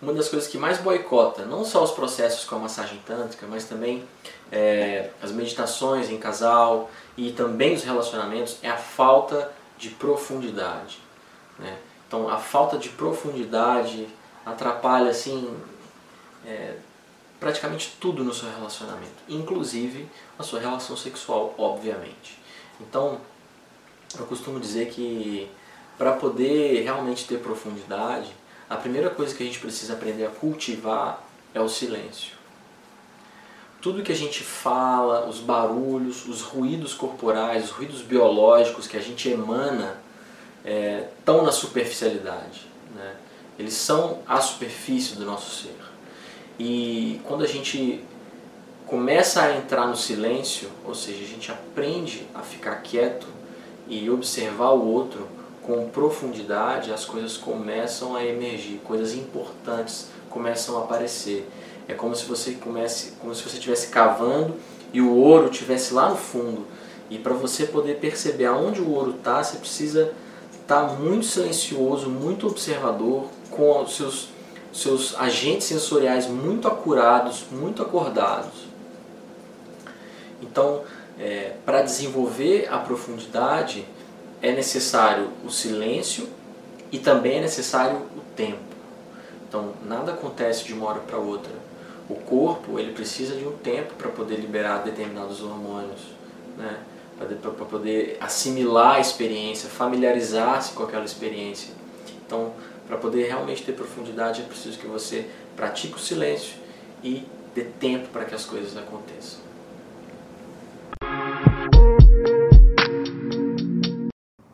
uma das coisas que mais boicota, não só os processos com a massagem tântrica, mas também é, as meditações em casal e também os relacionamentos, é a falta de profundidade. Né? Então, a falta de profundidade atrapalha assim é, praticamente tudo no seu relacionamento, inclusive a sua relação sexual, obviamente. Então, eu costumo dizer que para poder realmente ter profundidade, a primeira coisa que a gente precisa aprender a cultivar é o silêncio. Tudo que a gente fala, os barulhos, os ruídos corporais, os ruídos biológicos que a gente emana, estão é, na superficialidade. Né? Eles são a superfície do nosso ser. E quando a gente começa a entrar no silêncio, ou seja, a gente aprende a ficar quieto e observar o outro, com profundidade, as coisas começam a emergir, coisas importantes começam a aparecer. É como se você comece, como se você estivesse cavando e o ouro estivesse lá no fundo. E para você poder perceber aonde o ouro está, você precisa estar tá muito silencioso, muito observador, com os seus, seus agentes sensoriais muito acurados, muito acordados. Então, é, para desenvolver a profundidade, é necessário o silêncio e também é necessário o tempo. Então, nada acontece de uma hora para outra. O corpo ele precisa de um tempo para poder liberar determinados hormônios, né? para poder assimilar a experiência, familiarizar-se com aquela experiência. Então, para poder realmente ter profundidade, é preciso que você pratique o silêncio e dê tempo para que as coisas aconteçam.